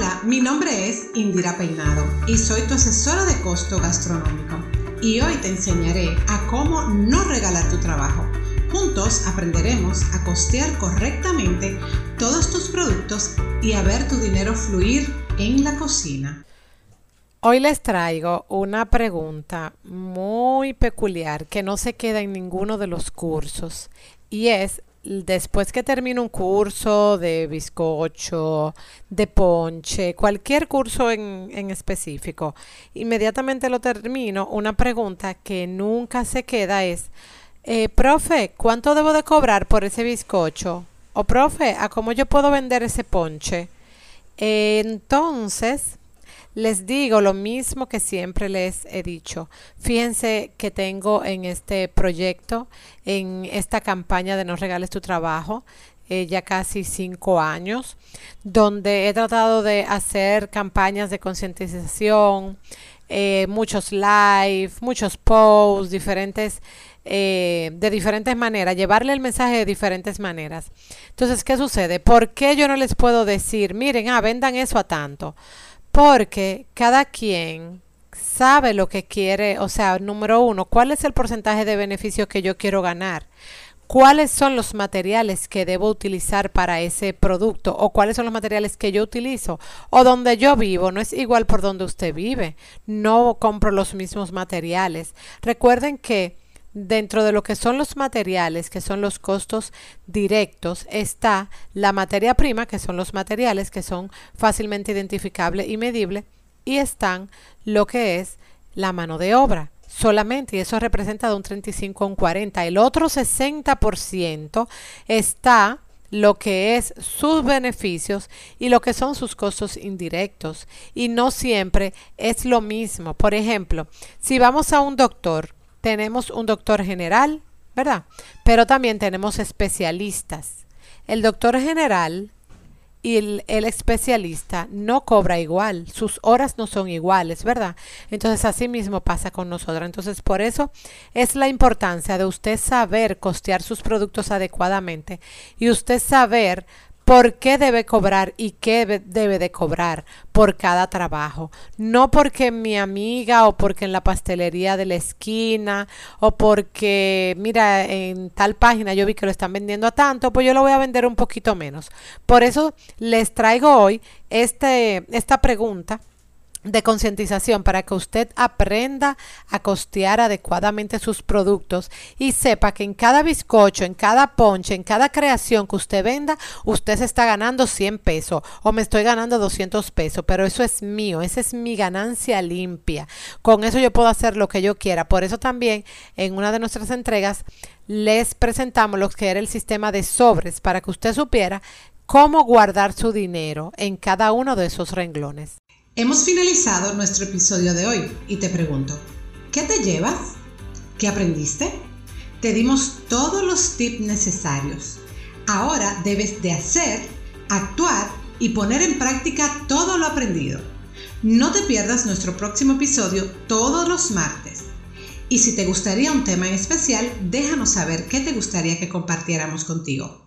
Hola, mi nombre es Indira Peinado y soy tu asesora de costo gastronómico. Y hoy te enseñaré a cómo no regalar tu trabajo. Juntos aprenderemos a costear correctamente todos tus productos y a ver tu dinero fluir en la cocina. Hoy les traigo una pregunta muy peculiar que no se queda en ninguno de los cursos y es después que termino un curso de bizcocho, de ponche, cualquier curso en, en, específico, inmediatamente lo termino, una pregunta que nunca se queda es, eh, profe, ¿cuánto debo de cobrar por ese bizcocho? O profe, ¿a cómo yo puedo vender ese ponche? entonces, les digo lo mismo que siempre les he dicho. Fíjense que tengo en este proyecto, en esta campaña de No regales tu trabajo, eh, ya casi cinco años, donde he tratado de hacer campañas de concientización, eh, muchos live, muchos posts, diferentes, eh, de diferentes maneras, llevarle el mensaje de diferentes maneras. Entonces, ¿qué sucede? ¿Por qué yo no les puedo decir, miren, ah, vendan eso a tanto? Porque cada quien sabe lo que quiere, o sea, número uno, cuál es el porcentaje de beneficio que yo quiero ganar, cuáles son los materiales que debo utilizar para ese producto o cuáles son los materiales que yo utilizo o donde yo vivo, no es igual por donde usted vive, no compro los mismos materiales. Recuerden que Dentro de lo que son los materiales, que son los costos directos, está la materia prima, que son los materiales que son fácilmente identificables y medibles, y están lo que es la mano de obra solamente, y eso representa de un 35 a un 40. El otro 60% está lo que es sus beneficios y lo que son sus costos indirectos. Y no siempre es lo mismo. Por ejemplo, si vamos a un doctor, tenemos un doctor general, ¿verdad? Pero también tenemos especialistas. El doctor general y el, especialista no cobra igual, sus horas no son iguales, ¿verdad? Entonces así mismo pasa con nosotros. Entonces por eso es la importancia de usted saber costear sus productos adecuadamente y usted saber por qué debe cobrar y qué debe de cobrar por cada trabajo. No porque mi amiga o porque en la pastelería de la esquina o porque, mira, en tal página yo vi que lo están vendiendo a tanto, pues yo lo voy a vender un poquito menos. Por eso les traigo hoy este, esta pregunta de concientización para que usted aprenda a costear adecuadamente sus productos y sepa que en cada bizcocho, en cada ponche, en cada creación que usted venda, usted se está ganando 100 pesos o me estoy ganando 200 pesos, pero eso es mío, esa es mi ganancia limpia. Con eso yo puedo hacer lo que yo quiera. Por eso también en una de nuestras entregas les presentamos lo que era el sistema de sobres para que usted supiera cómo guardar su dinero en cada uno de esos renglones. Hemos finalizado nuestro episodio de hoy y te pregunto, ¿qué te llevas? ¿Qué aprendiste? Te dimos todos los tips necesarios. Ahora debes de hacer, actuar y poner en práctica todo lo aprendido. No te pierdas nuestro próximo episodio todos los martes. Y si te gustaría un tema en especial, déjanos saber qué te gustaría que compartiéramos contigo.